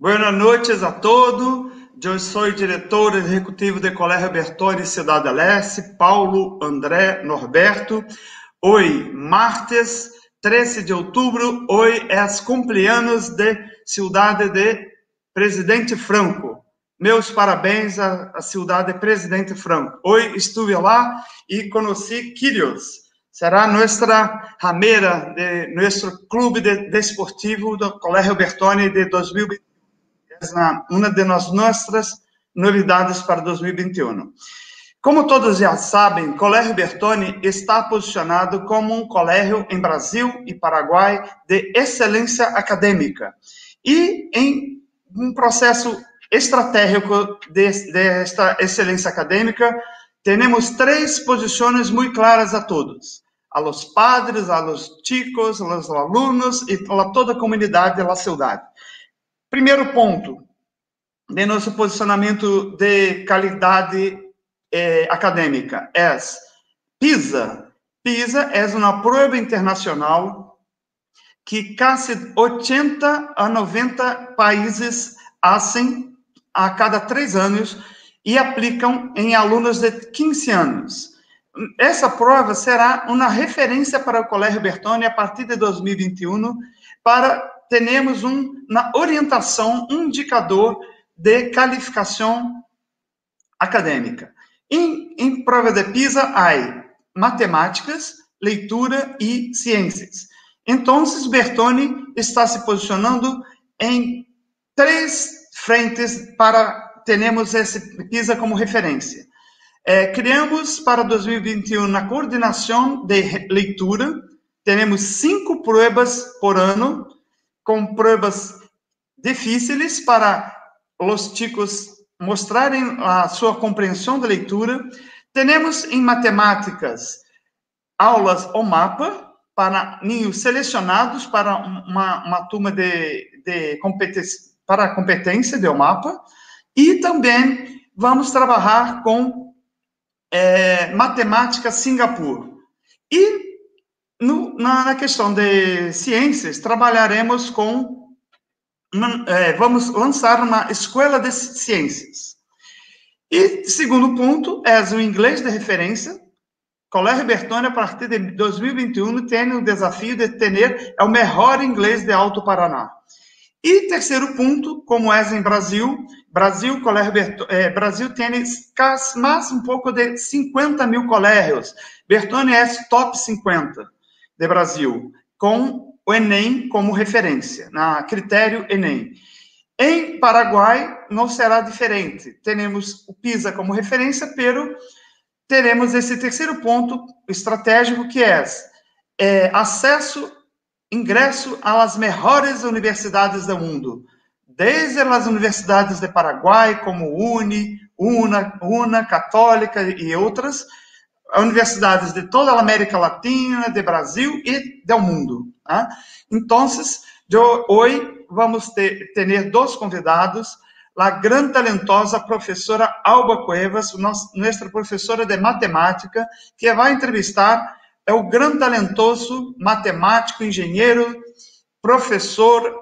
Boas noites a todos. Eu sou diretor executivo do Colégio Bertone Cidade Leste, Paulo André Norberto. Hoje, martes 13 de outubro, hoje é as cumpleanos de Cidade de Presidente Franco. Meus parabéns à, à cidade de Presidente Franco. Hoje estive lá e conheci Quirios. Será nossa rameira de nosso clube de, desportivo do Colégio Bertone de 2020 uma de nossas novidades para 2021. Como todos já sabem, Colégio Bertone está posicionado como um colégio em Brasil e Paraguai de excelência acadêmica e em um processo estratégico desta de excelência acadêmica, temos três posições muito claras a todos: a los padres, a los chicos, a los alunos e a toda a comunidade da cidade. Primeiro ponto de nosso posicionamento de qualidade eh, acadêmica é PISA. PISA é uma prova internacional que quase 80 a 90 países fazem a cada três anos e aplicam em alunos de 15 anos. Essa prova será uma referência para o Colégio Bertone a partir de 2021 para temos um, na orientação, um indicador de qualificação acadêmica. Em, em prova de PISA, há matemáticas, leitura e ciências. Então, Bertone está se posicionando em três frentes para termos esse PISA como referência. É, criamos para 2021 na coordenação de leitura, teremos cinco provas por ano, com provas difíceis para os chicos mostrarem a sua compreensão da leitura. Temos em matemáticas aulas ou mapa para ninhos selecionados para uma, uma turma de, de competência, para competência do mapa. E também vamos trabalhar com é, matemática Singapura. E no, na, na, questão de ciências, trabalharemos com. Uma, é, vamos lançar uma escola de ciências. E segundo ponto é o inglês de referência. Colégio Bertone, a partir de 2021, tem o desafio de ter é o melhor inglês de Alto Paraná. E terceiro ponto, como é em Brasil, Brasil, Colégio Bertone, é, Brasil tem mais um pouco de 50 mil colégios. Bertone é top 50 de Brasil, com o Enem como referência, na critério Enem. Em Paraguai não será diferente. Teremos o PISA como referência, pero teremos esse terceiro ponto estratégico que é, é acesso, ingresso às melhores universidades do mundo, desde as universidades de Paraguai, como UNI, UNA, UNA, Católica e outras, universidades de toda a América Latina, de Brasil e do mundo. Tá? Então, hoje vamos ter, dois convidados, a grande talentosa professora Alba Cuevas, nossa professora de matemática, que vai entrevistar é o grande talentoso matemático, engenheiro, professor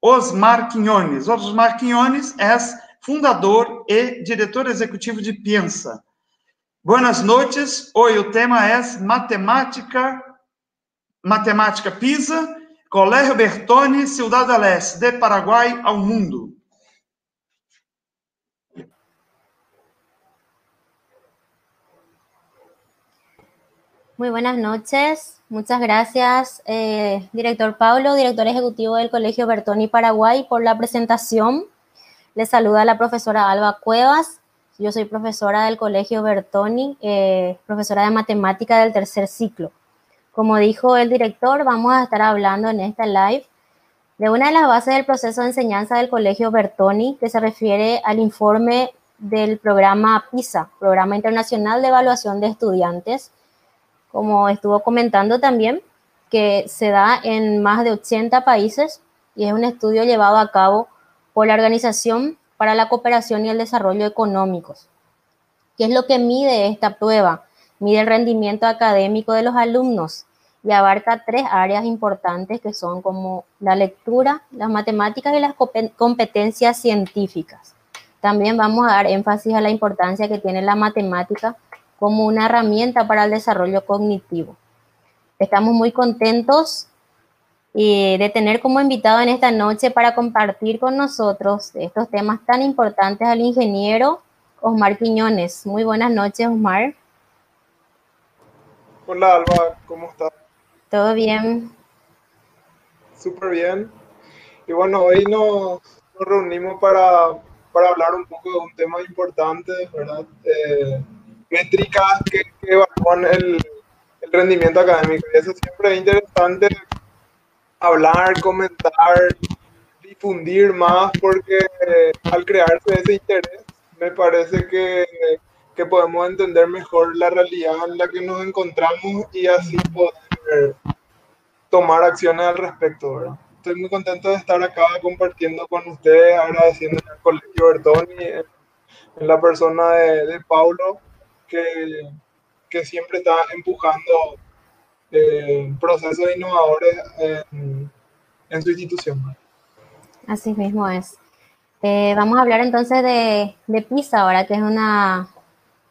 Osmar Quinones. Osmar Quinones é fundador e diretor executivo de Piensa, Buenas noches. Hoy o tema é matemática, matemática PISA, Colégio Bertone, Ciudad del Este, de Paraguai ao mundo. Muy buenas noches. Muchas gracias, eh, director Pablo, director ejecutivo del Colegio Bertoni Paraguay, por la presentación. Les saluda la profesora Alba Cuevas, yo soy profesora del Colegio Bertoni, eh, profesora de matemática del tercer ciclo. Como dijo el director, vamos a estar hablando en esta live de una de las bases del proceso de enseñanza del Colegio Bertoni, que se refiere al informe del programa PISA, Programa Internacional de Evaluación de Estudiantes, como estuvo comentando también, que se da en más de 80 países y es un estudio llevado a cabo por la Organización para la cooperación y el desarrollo económicos. ¿Qué es lo que mide esta prueba? Mide el rendimiento académico de los alumnos y abarca tres áreas importantes que son como la lectura, las matemáticas y las competencias científicas. También vamos a dar énfasis a la importancia que tiene la matemática como una herramienta para el desarrollo cognitivo. Estamos muy contentos eh, de tener como invitado en esta noche para compartir con nosotros estos temas tan importantes al ingeniero Osmar Quiñones. Muy buenas noches, Osmar. Hola, Alba, ¿cómo estás? ¿Todo bien? Súper bien. Y bueno, hoy nos, reunimos para, hablar un poco de un tema importante, ¿verdad? Eh, métricas que, evalúan el, el, rendimiento académico. Y eso siempre es interesante hablar, comentar, difundir más, porque al crearse ese interés, me parece que, que podemos entender mejor la realidad en la que nos encontramos y así poder tomar acciones al respecto, ¿verdad? Estoy muy contento de estar acá compartiendo con ustedes, agradeciendo al Colegio Bertoni, en la persona de, Paulo, que, que, siempre está empujando eh, procesos innovadores en, en, su institución. Así mismo es. Eh, vamos a hablar entonces de, de PISA ahora, que es una,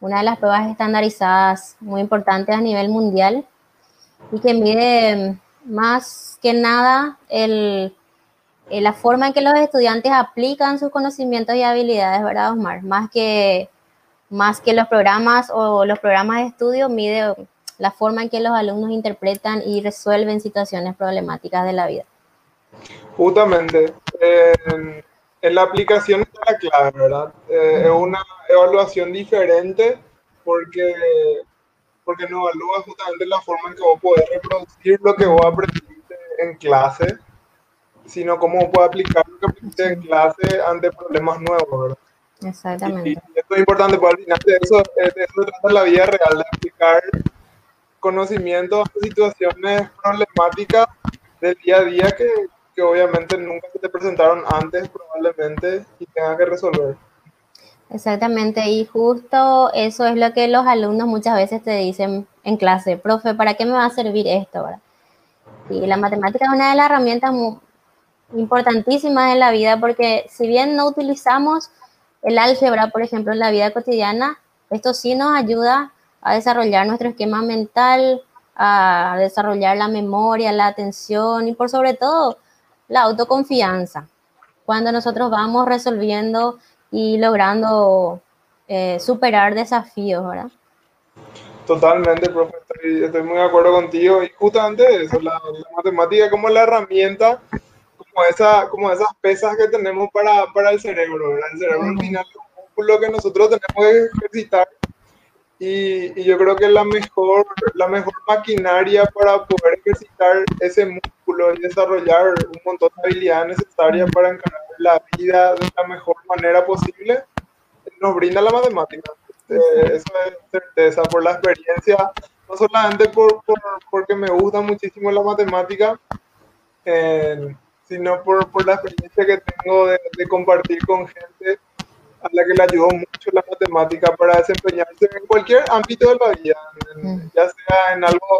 una de las pruebas estandarizadas muy importantes a nivel mundial y que mide más que nada el, eh, la forma en que los estudiantes aplican sus conocimientos y habilidades, ¿verdad, Osmar? Más que, más que los programas o los programas de estudio, mide la forma en que los alumnos interpretan y resuelven situaciones problemáticas de la vida. Justamente, en la aplicación está la clave, ¿verdad? Eh, es una evaluación diferente porque porque no evalúa justamente la forma en que vos podés reproducir lo que vos aprendiste en clase, sino cómo podés aplicar lo que aprendiste en clase ante problemas nuevos, ¿verdad? Exactamente. Y, esto es importante, porque al final de eso, de eso trata la vida real, de aplicar conocimientos a situaciones problemáticas del día a día que, que obviamente nunca se te presentaron antes probablemente y tengas que resolver. Exactamente, y justo eso es lo que los alumnos muchas veces te dicen en clase, profe, ¿para qué me va a servir esto? Y la matemática es una de las herramientas muy importantísimas en la vida porque si bien no utilizamos el álgebra, por ejemplo, en la vida cotidiana, esto sí nos ayuda a desarrollar nuestro esquema mental, a desarrollar la memoria, la atención y por sobre todo la autoconfianza. Cuando nosotros vamos resolviendo y logrando eh, superar desafíos, ¿verdad? Totalmente, profe, estoy, muy de acuerdo contigo. Y justamente eso, la, matemática como la herramienta, como, esa, como esas pesas que tenemos para, para el cerebro, ¿verdad? El cerebro al final es un músculo que nosotros tenemos que ejercitar. Y, y, yo creo que la mejor, la mejor maquinaria para poder ejercitar ese músculo y desarrollar un montón de habilidades necesarias para encarar la vida de la mejor manera posible, nos brinda la matemática. Eh, eso es certeza, por la experiencia, no solamente por, por porque me gusta muchísimo la matemática, eh, sino por, por, la experiencia que tengo de, de, compartir con gente a la que le ayudó mucho la matemática para desempeñarse en cualquier ámbito de la vida, mm. ya sea en algo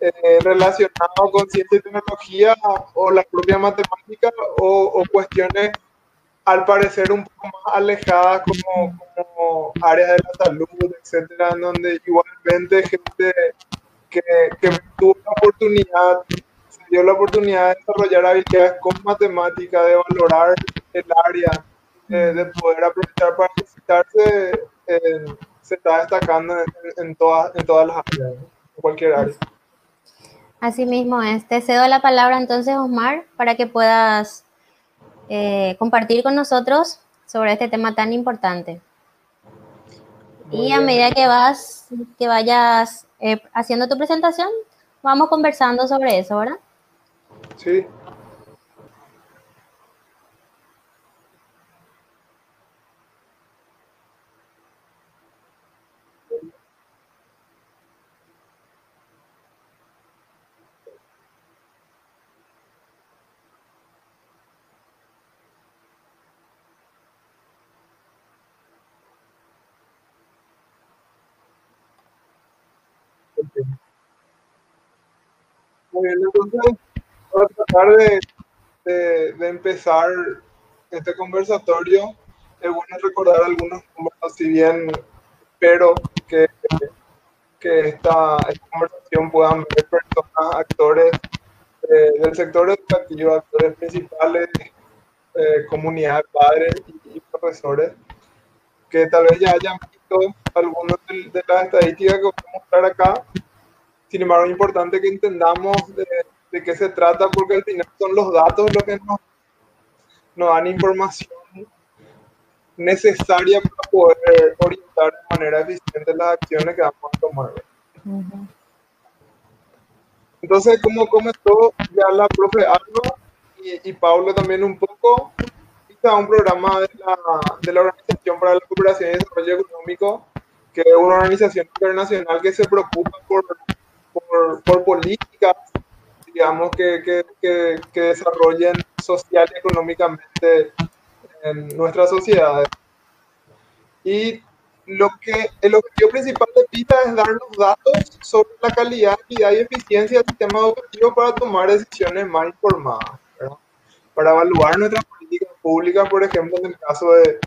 eh, relacionado con ciencia y tecnología o la propia matemática o, cuestiones al parecer un poco más alejadas como, como, áreas de la salud, etcétera, en donde igualmente gente que, que tuvo la oportunidad, se dio la oportunidad de desarrollar habilidades con matemática, de valorar el área, de poder aprovechar para visitarse, eh, se está destacando en, en, todas, en todas las áreas, en cualquier área. Así mismo es. Te cedo la palabra entonces, Osmar, para que puedas eh, compartir con nosotros sobre este tema tan importante. y a medida que vas, que vayas eh, haciendo tu presentación, vamos conversando sobre eso, ¿verdad? Sí, Muy bien, entonces, para tratar de, empezar este conversatorio, es bueno recordar algunos números, si bien espero que, esta, conversación puedan ver personas, actores eh, del sector educativo, actores principales, eh, comunidad de padres y, profesores, que tal vez ya hayan visto algunas de, de, las estadísticas que voy a mostrar acá. Sin embargo, es importante que entendamos de, de qué se trata, porque al final son los datos los que nos, nos dan información necesaria para poder orientar de manera eficiente las acciones que vamos a tomar. Entonces, como comentó ya la profe Alba y, y Pablo también un poco, está un programa de la, de la Organización para la Cooperación y Desarrollo Económico, que es una organización internacional que se preocupa por, por, por políticas, digamos, que, que, que, que desarrollen social y económicamente en nuestras sociedades. Y lo que el objetivo principal de PISA es dar los datos sobre la calidad, y eficiencia del sistema educativo para tomar decisiones más informadas, para evaluar nuestras políticas públicas, por ejemplo, en el caso de,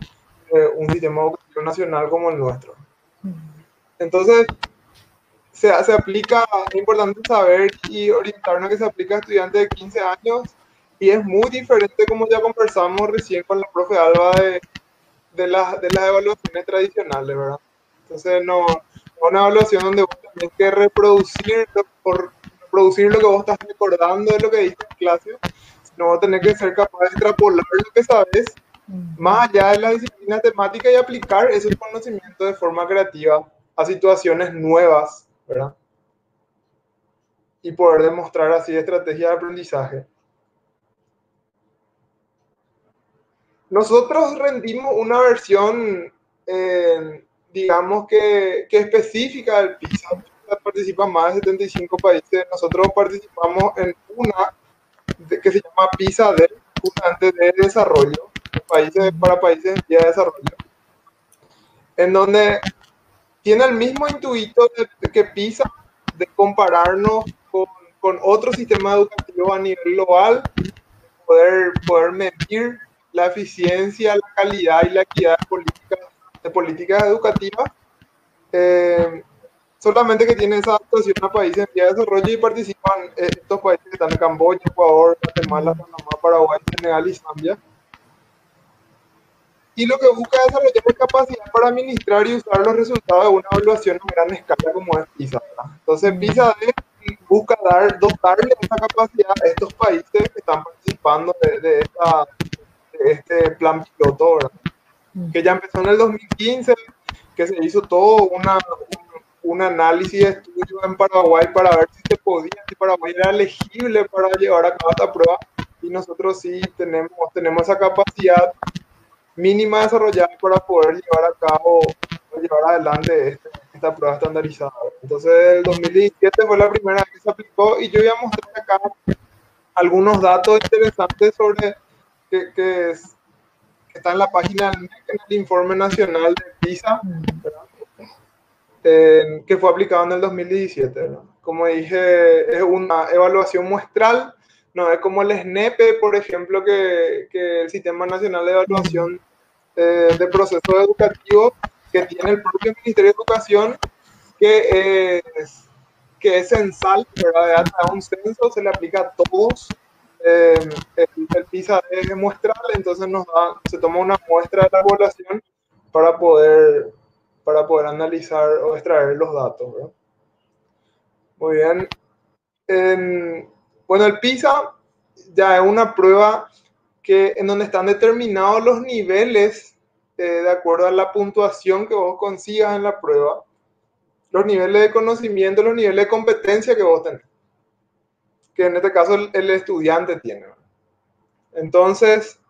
un sistema educativo nacional como el nuestro. Entonces, se, se, aplica, es importante saber y orientarnos que se aplica a estudiantes de 15 años. Y es muy diferente como ya conversamos recién con la profe Alba de, de, las, de las evaluaciones tradicionales, ¿verdad? Entonces, no, una evaluación donde vos tenés que reproducir, por, reproducir lo que vos estás recordando de lo que diste en clase, sino vos tenés que ser capaz de extrapolar lo que sabes más allá de la disciplina temática y aplicar ese conocimiento de forma creativa a situaciones nuevas, ¿verdad? Y poder demostrar así estrategias de aprendizaje. Nosotros rendimos una versión, eh, digamos que, que, específica del PISA. Participan más de 75 países. Nosotros participamos en una que se llama PISA de, justamente de desarrollo, países, para países en vía de desarrollo, en donde tiene el mismo intuito de, que PISA de compararnos con, con otro sistema educativo a nivel global, poder, poder medir la eficiencia, la calidad y la equidad de políticas, de políticas educativas. Eh, solamente que tiene esa adaptación a países en vía de desarrollo y participan eh, estos países que están en Camboya, Ecuador, Guatemala, Panamá, Paraguay, Senegal y Zambia. Y lo que busca es desarrollar la capacidad para administrar y usar los resultados de una evaluación a gran escala como es PISA. Entonces, PISA busca dar, dotarle esa capacidad a estos países que están participando de, de esta este plan piloto, mm. que ya empezó en el 2015, que se hizo todo una, un, análisis de estudio en Paraguay para ver si se podía, si Paraguay era elegible para llevar a cabo esta prueba, y nosotros sí tenemos, tenemos esa capacidad mínima desarrollada para poder llevar a cabo, llevar adelante este, esta prueba estandarizada. Entonces, el 2017 fue la primera vez que se aplicó y yo voy a mostrar acá algunos datos interesantes sobre que, que, es, que está en la página del informe nacional de PISA, que fue aplicado en el 2017. Como dije, es una evaluación muestral, no es como el SNEPE, por ejemplo, que, que el Sistema Nacional de Evaluación eh, de Procesos Educativos, que tiene el propio Ministerio de Educación, que es, que es censal, ¿verdad? A un censo se le aplica a todos eh, el, PISA es muestral, entonces nos da, se toma una muestra de la población para poder, para poder analizar o extraer los datos. Muy bien. Bueno, el PISA ya es una prueba que, en donde están determinados los niveles eh, de acuerdo a la puntuación que vos consigas en la prueba, los niveles de conocimiento, los niveles de competencia que vos tenés que en este caso el, estudiante tiene. Entonces,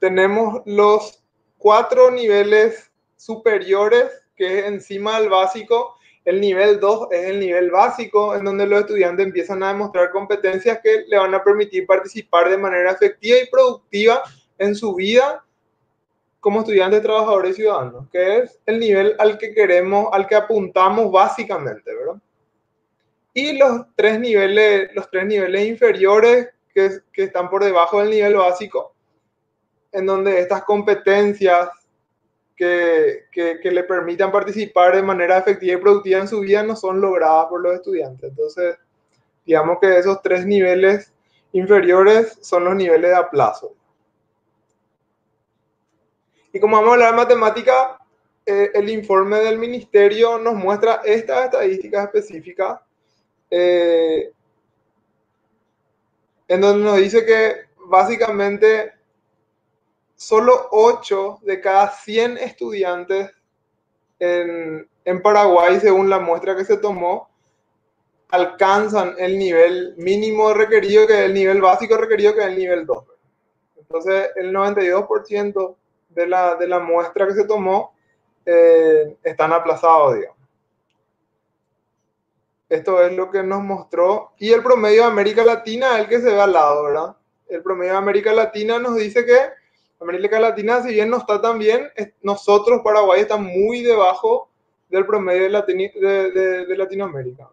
tenemos los cuatro niveles superiores, que es encima del básico. El nivel 2 es el nivel básico, en donde los estudiantes empiezan a demostrar competencias que le van a permitir participar de manera efectiva y productiva en su vida como estudiantes, trabajadores y ciudadanos, que es el nivel al que queremos, al que apuntamos básicamente, ¿verdad? y los tres niveles, los tres niveles inferiores que, que están por debajo del nivel básico, en donde estas competencias que, que, que, le permitan participar de manera efectiva y productiva en su vida no son logradas por los estudiantes. Entonces, digamos que esos tres niveles inferiores son los niveles de aplazo. Y como vamos a hablar de matemática, eh, el informe del ministerio nos muestra estas estadísticas específicas, eh, en donde nos dice que básicamente solo 8 de cada 100 estudiantes en, en Paraguay, según la muestra que se tomó, alcanzan el nivel mínimo requerido, que es el nivel básico requerido, que es el nivel 2. Entonces, el 92% de la, de la muestra que se tomó eh, están aplazados, digamos. Esto es lo que nos mostró. Y el promedio de América Latina el que se ve al lado, ¿verdad? El promedio de América Latina nos dice que América Latina, si bien no está tan bien, nosotros, Paraguay, está muy debajo del promedio de, de Latinoamérica.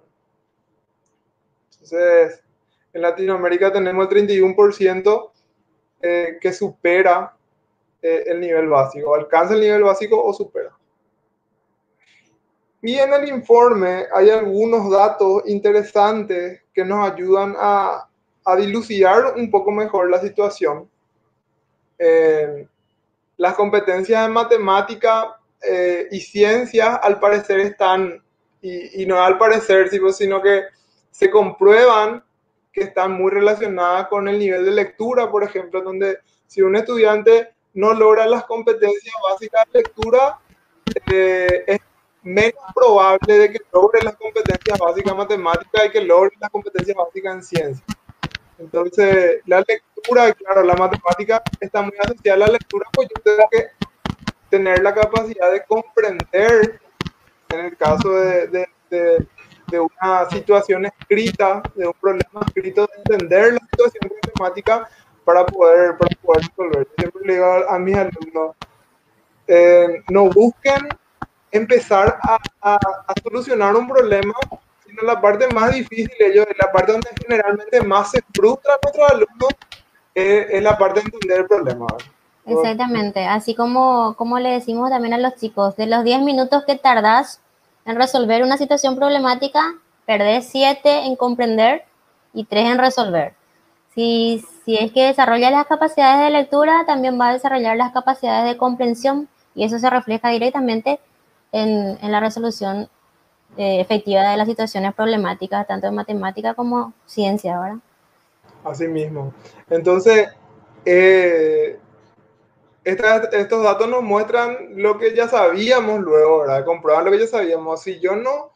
Entonces, en Latinoamérica tenemos el 31% eh, que supera eh, el nivel básico, alcanza el nivel básico o supera. Y en el informe hay algunos datos interesantes que nos ayudan a, a dilucidar un poco mejor la situación. Eh, las competencias en matemática y ciencias al parecer están, y, y no al parecer, sino que se comprueban que están muy relacionadas con el nivel de lectura, por ejemplo, donde si un estudiante no logra las competencias básicas de lectura, eh, es menos probable de que logre las competencias básicas en matemáticas y que logre las competencias básicas en ciencia. Entonces, la lectura, claro, la matemática está muy asociada a la lectura, pues yo tengo que tener la capacidad de comprender, en el caso de de una situación escrita, de un problema escrito, de entender la situación matemática para poder, para poder resolver. Siempre le digo a, mis alumnos, eh, no busquen empezar a, a, solucionar un problema, sino la parte más difícil, ellos, la parte donde generalmente más se frustra a nuestros alumnos, eh, es la parte de entender el problema. Exactamente, así como, como le decimos también a los chicos, de los 10 minutos que tardas en resolver una situación problemática, perdés 7 en comprender y 3 en resolver. Si, si es que desarrolla las capacidades de lectura, también va a desarrollar las capacidades de comprensión y eso se refleja directamente en, en la resolución eh, efectiva de las situaciones problemáticas, tanto en matemática como ciencia, ¿verdad? Así mismo. Entonces, eh, estos datos nos muestran lo que ya sabíamos luego, ¿verdad? Comprueban lo que ya sabíamos. Si yo no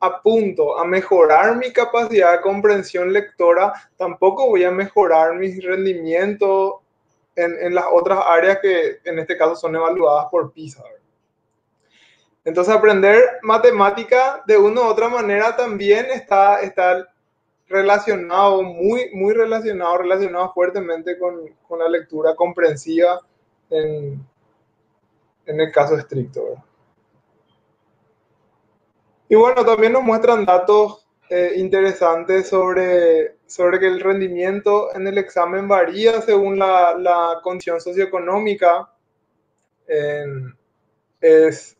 apunto a mejorar mi capacidad de comprensión lectora, tampoco voy a mejorar mi rendimiento en, en las otras áreas que en este caso son evaluadas por PISA. Entonces aprender matemática de una u otra manera también está, está relacionado, muy, muy relacionado, relacionado fuertemente con, con la lectura comprensiva en, el caso estricto. Y bueno, también nos muestran datos eh, interesantes sobre, sobre que el rendimiento en el examen varía según la, condición socioeconómica. es,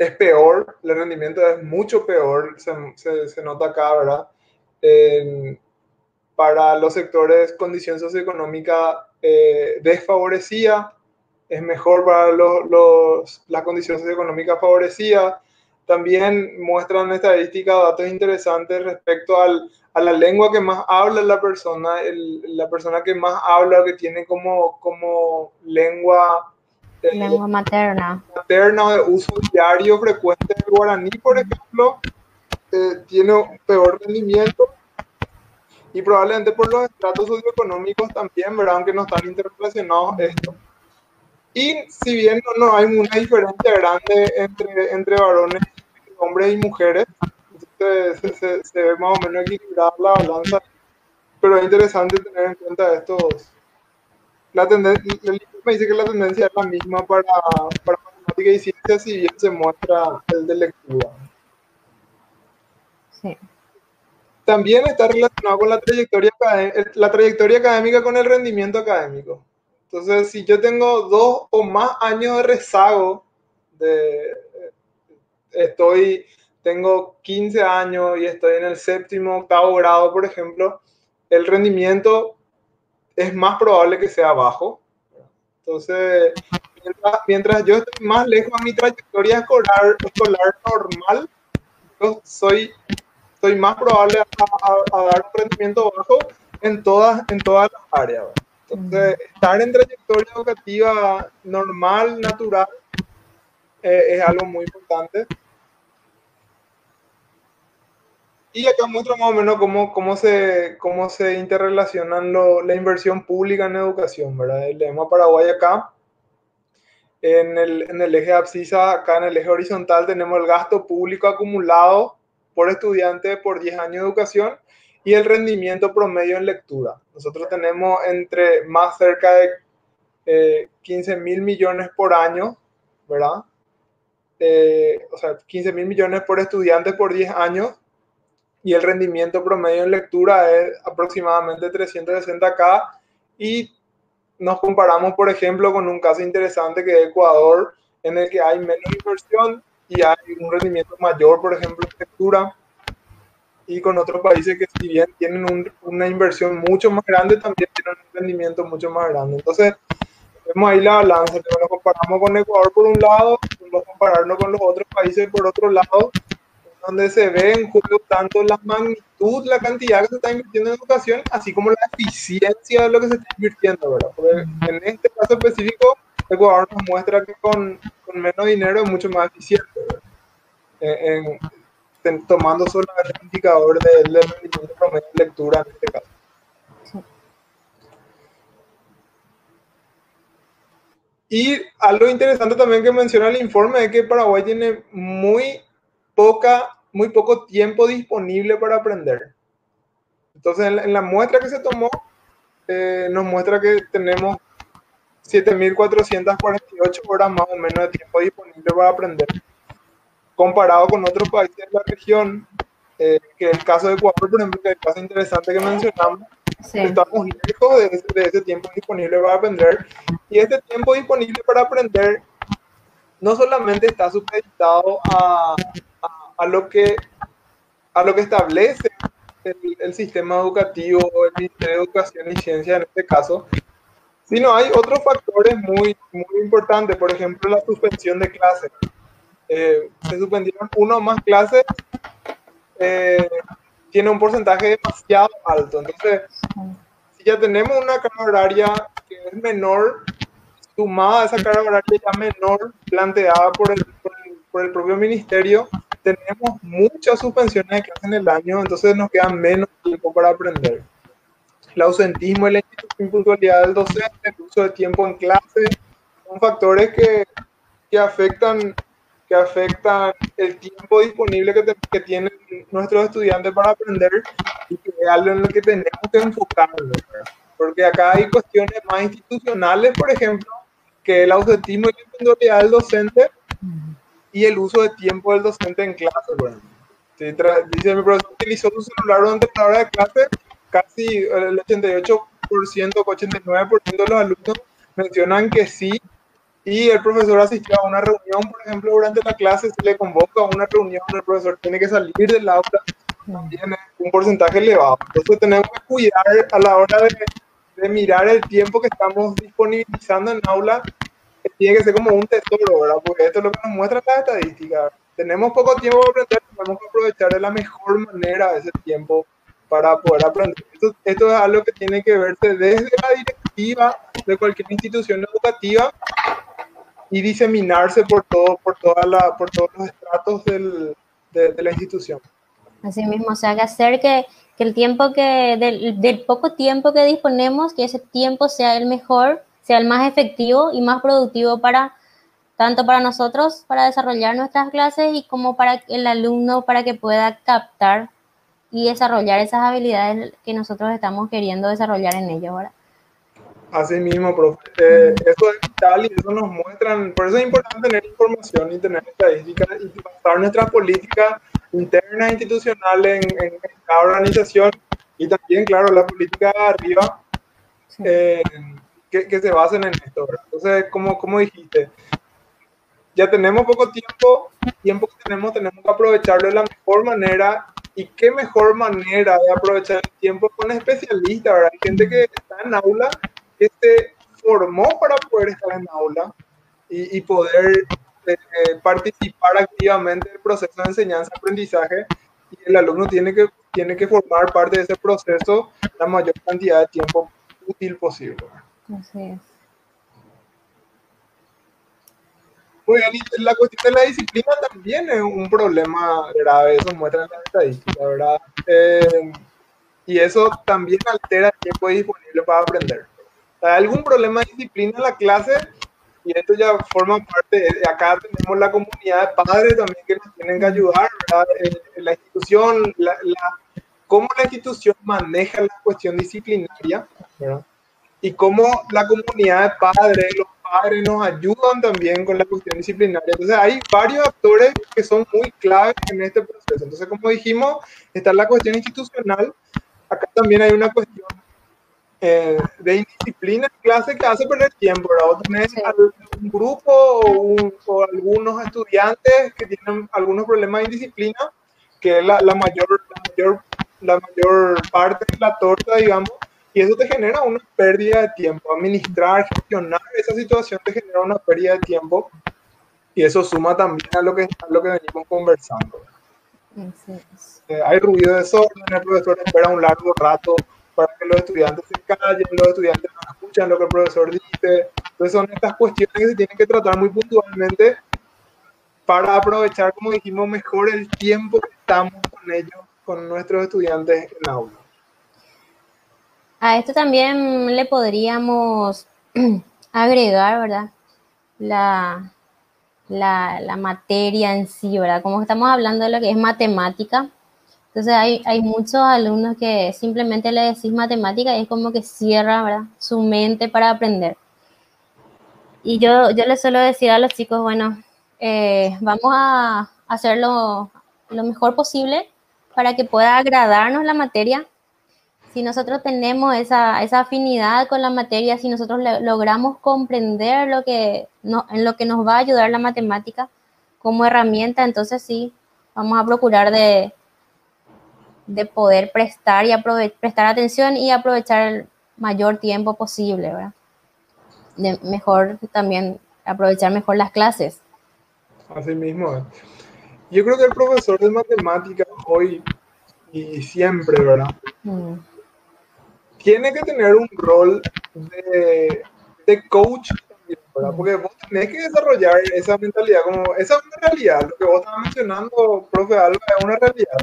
es peor, el rendimiento es mucho peor, se, nota acá, ¿verdad? Para los sectores condición socioeconómica eh, desfavorecida, es mejor para los, las condiciones socioeconómicas favorecidas. También muestran estadísticas, datos interesantes respecto al, a la lengua que más habla la persona, la persona que más habla, que tiene como, como lengua eh, lengua materna. Materna o de uso diario frecuente el guaraní, por ejemplo, eh, tiene peor rendimiento y probablemente por los estratos socioeconómicos también, ¿verdad? Aunque no están interrelacionados esto. Y si bien no, hay una diferencia grande entre, entre varones, hombres y mujeres, se, se, se, ve más o menos equilibrada la balanza, pero es interesante tener en cuenta estos. La tendencia, me dice que la tendencia es la misma para, para matemática y ciencia, si bien se muestra el de lectura. Sí. también está relacionado con la trayectoria, la trayectoria académica con el rendimiento académico. Entonces, si yo tengo dos o más años de rezago, de, estoy, tengo 15 años y estoy en el séptimo, octavo grado, por ejemplo, el rendimiento es más probable que sea bajo. Entonces, mientras, yo estoy más lejos de mi trayectoria escolar, escolar normal, yo soy, soy más probable a, dar un rendimiento bajo en todas, en todas las áreas. Entonces, estar en trayectoria educativa normal, natural, eh, es algo muy importante. Y acá muestra más o menos cómo, cómo, se, cómo se interrelacionan la inversión pública en educación, ¿verdad? El lema Paraguay acá, en el, en el eje abscisa, acá en el eje horizontal tenemos el gasto público acumulado por estudiante por 10 años de educación y el rendimiento promedio en lectura. Nosotros tenemos entre más cerca de eh, 15 mil millones por año, ¿verdad? Eh, o sea, 15 mil millones por estudiante por 10 años y el rendimiento promedio en lectura es aproximadamente 360K y nos comparamos, por ejemplo, con un caso interesante que es Ecuador, en el que hay menos inversión y hay un rendimiento mayor, por ejemplo, en lectura, y con otros países que si bien tienen una inversión mucho más grande, también tienen un rendimiento mucho más grande. Entonces, vemos ahí la balanza, nos comparamos con Ecuador por un lado, compararnos con los otros países por otro lado, donde se ve en juego tanto la magnitud, la cantidad que se está invirtiendo en educación, así como la eficiencia de lo que se está invirtiendo, ¿verdad? Porque en este caso específico, Ecuador nos muestra que con, con menos dinero es mucho más eficiente, en, tomando solo el indicador de de lectura en este caso. Y algo interesante también que menciona el informe es que Paraguay tiene muy poca, muy poco tiempo disponible para aprender. Entonces, en la, muestra que se tomó, eh, nos muestra que tenemos 7.448 horas más o menos de tiempo disponible para aprender comparado con otros países de la región, eh, que el caso de Ecuador, por ejemplo, que es el caso interesante que mencionamos, estamos lejos de ese, tiempo disponible para aprender. Y este tiempo disponible para aprender no solamente está supeditado a, a, lo, que, a lo que establece el, el, sistema educativo, el Ministerio de Educación y Ciencia en este caso, sino hay otros factores muy, muy importantes, por ejemplo, la suspensión de clases. Eh, se suspendieron uno o más clases, eh, tiene un porcentaje demasiado alto. Entonces, si ya tenemos una carga horaria que es menor, sumada a esa carga horaria ya menor planteada por el, por el, propio ministerio, tenemos muchas suspensiones de clases en el año, entonces nos queda menos tiempo para aprender. El ausentismo y la impuntualidad del docente, el uso de tiempo en clase, son factores que, que afectan que afectan el tiempo disponible que, que tienen nuestros estudiantes para aprender y que es algo en lo que tenemos que enfocarnos. Porque acá hay cuestiones más institucionales, por ejemplo, que el ausentismo y la independencia del docente y el uso de tiempo del docente en clase. Bueno. dice mi profesor utilizó su celular durante la hora de clase, casi el 88%, 89% de los alumnos mencionan que sí y el profesor asistió a una reunión, por ejemplo, durante la clase se le convoca a una reunión, el profesor tiene que salir del aula, también es un porcentaje elevado. Entonces tenemos que cuidar a la hora de, de mirar el tiempo que estamos disponibilizando en aula, que tiene que ser como un tesoro, ¿verdad? Porque esto es lo que nos muestra las estadísticas. Tenemos poco tiempo para aprender, tenemos que aprovechar de la mejor manera ese tiempo para poder aprender. Esto, esto es algo que tiene que verse desde la directiva de cualquier institución educativa y diseminarse por todo, por toda la, por todos los estratos del, de, la institución. Así mismo, o sea, que hacer que, que el tiempo que, del, del, poco tiempo que disponemos, que ese tiempo sea el mejor, sea el más efectivo y más productivo para, tanto para nosotros, para desarrollar nuestras clases y como para el alumno, para que pueda captar y desarrollar esas habilidades que nosotros estamos queriendo desarrollar en ellos ahora. Así mismo, profe. Eh, eso es vital y eso nos muestran, por eso es importante tener información y tener estadísticas y basar nuestra política internas institucionales en, en, cada organización y también, claro, la política de arriba eh, que, que, se basen en esto. Entonces, como, como dijiste, ya tenemos poco tiempo, tiempo que tenemos, tenemos que aprovecharlo de la mejor manera. Y qué mejor manera de aprovechar el tiempo con especialistas, ¿verdad? Hay gente que está en aula, que se formó para poder estar en aula y, poder eh, participar activamente en el proceso de enseñanza-aprendizaje. Y el alumno tiene que, tiene que formar parte de ese proceso la mayor cantidad de tiempo útil posible. Así es. La cuestión de la disciplina también es un problema grave, eso muestra la estadística, ¿verdad? Eh, y eso también altera el tiempo disponible para aprender. ¿Hay algún problema de disciplina en la clase? Y esto ya forma parte, de, acá tenemos la comunidad de padres también que nos tienen que ayudar, ¿verdad? la institución, la, cómo la institución maneja la cuestión disciplinaria, ¿verdad? Y cómo la comunidad de padres, los padres nos ayudan también con la cuestión disciplinaria. Entonces hay varios actores que son muy claves en este proceso. Entonces, como dijimos, está la cuestión institucional. Acá también hay una cuestión eh, de indisciplina en clase que hace perder tiempo. ¿verdad? tenés un grupo o, algunos estudiantes que tienen algunos problemas de indisciplina, que es la, la mayor, la, mayor, la mayor parte de la torta, digamos, y eso te genera una pérdida de tiempo. Administrar, gestionar esa situación te genera una pérdida de tiempo y eso suma también a lo que, lo que venimos conversando. Eh, hay ruido de desorden, el profesor espera un largo rato para que los estudiantes se callen, los estudiantes no escuchan lo que el profesor dice. Entonces son estas cuestiones que se tienen que tratar muy puntualmente para aprovechar, como dijimos, mejor el tiempo que estamos con ellos, con nuestros estudiantes en aula. A esto también le podríamos agregar, ¿verdad? La, la, materia en sí, ¿verdad? Como estamos hablando de lo que es matemática, entonces hay, hay muchos alumnos que simplemente le decís matemática y es como que cierra, ¿verdad? Su mente para aprender. Y yo, yo le suelo decir a los chicos, bueno, eh, vamos a hacerlo lo mejor posible para que pueda agradarnos la materia si nosotros tenemos esa, esa, afinidad con la materia, si nosotros logramos comprender lo que, no, en lo que nos va a ayudar la matemática como herramienta, entonces sí, vamos a procurar de, de poder prestar y prestar atención y aprovechar el mayor tiempo posible, ¿verdad? De mejor también aprovechar mejor las clases. Así mismo. Yo creo que el profesor de matemáticas hoy y siempre, ¿verdad? Mm tiene que tener un rol de, de coach ¿verdad? Porque vos tenés que desarrollar esa mentalidad, como esa es una realidad, lo que vos estabas mencionando, profe Alba, es una realidad.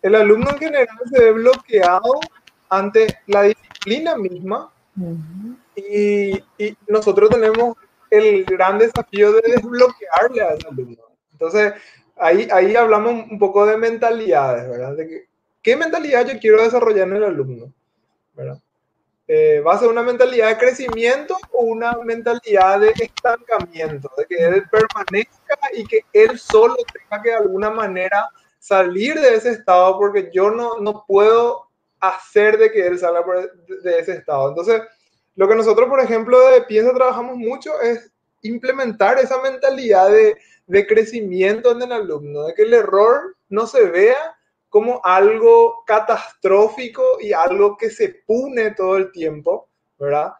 El alumno en general se ve bloqueado ante la disciplina misma y, y, nosotros tenemos el gran desafío de desbloquearle a ese alumno. Entonces, ahí, ahí hablamos un poco de mentalidades, ¿verdad? De que, ¿Qué mentalidad yo quiero desarrollar en el alumno? Eh, ¿Va a ser una mentalidad de crecimiento o una mentalidad de estancamiento? De que él permanezca y que él solo tenga que de alguna manera salir de ese estado porque yo no, no puedo hacer de que él salga de ese estado. Entonces, lo que nosotros, por ejemplo, de piensa trabajamos mucho es implementar esa mentalidad de, de crecimiento en el alumno, de que el error no se vea como algo catastrófico y algo que se pune todo el tiempo, ¿verdad?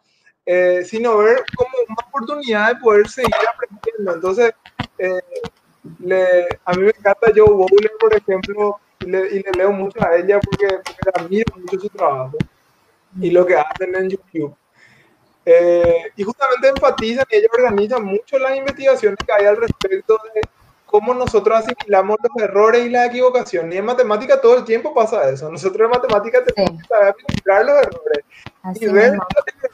Eh, sino ver como una oportunidad de poder seguir aprendiendo. Entonces, eh, a mí me encanta Joe Bowler, por ejemplo, y le, leo mucho a ella porque, porque admiro mucho su trabajo y lo que hacen en YouTube. Eh, y justamente enfatizan y ella organiza mucho las investigaciones que hay al respecto de cómo nosotros asimilamos los errores y las equivocaciones. Y en matemática todo el tiempo pasa eso. Nosotros en matemática tenemos que saber administrar los errores y ver el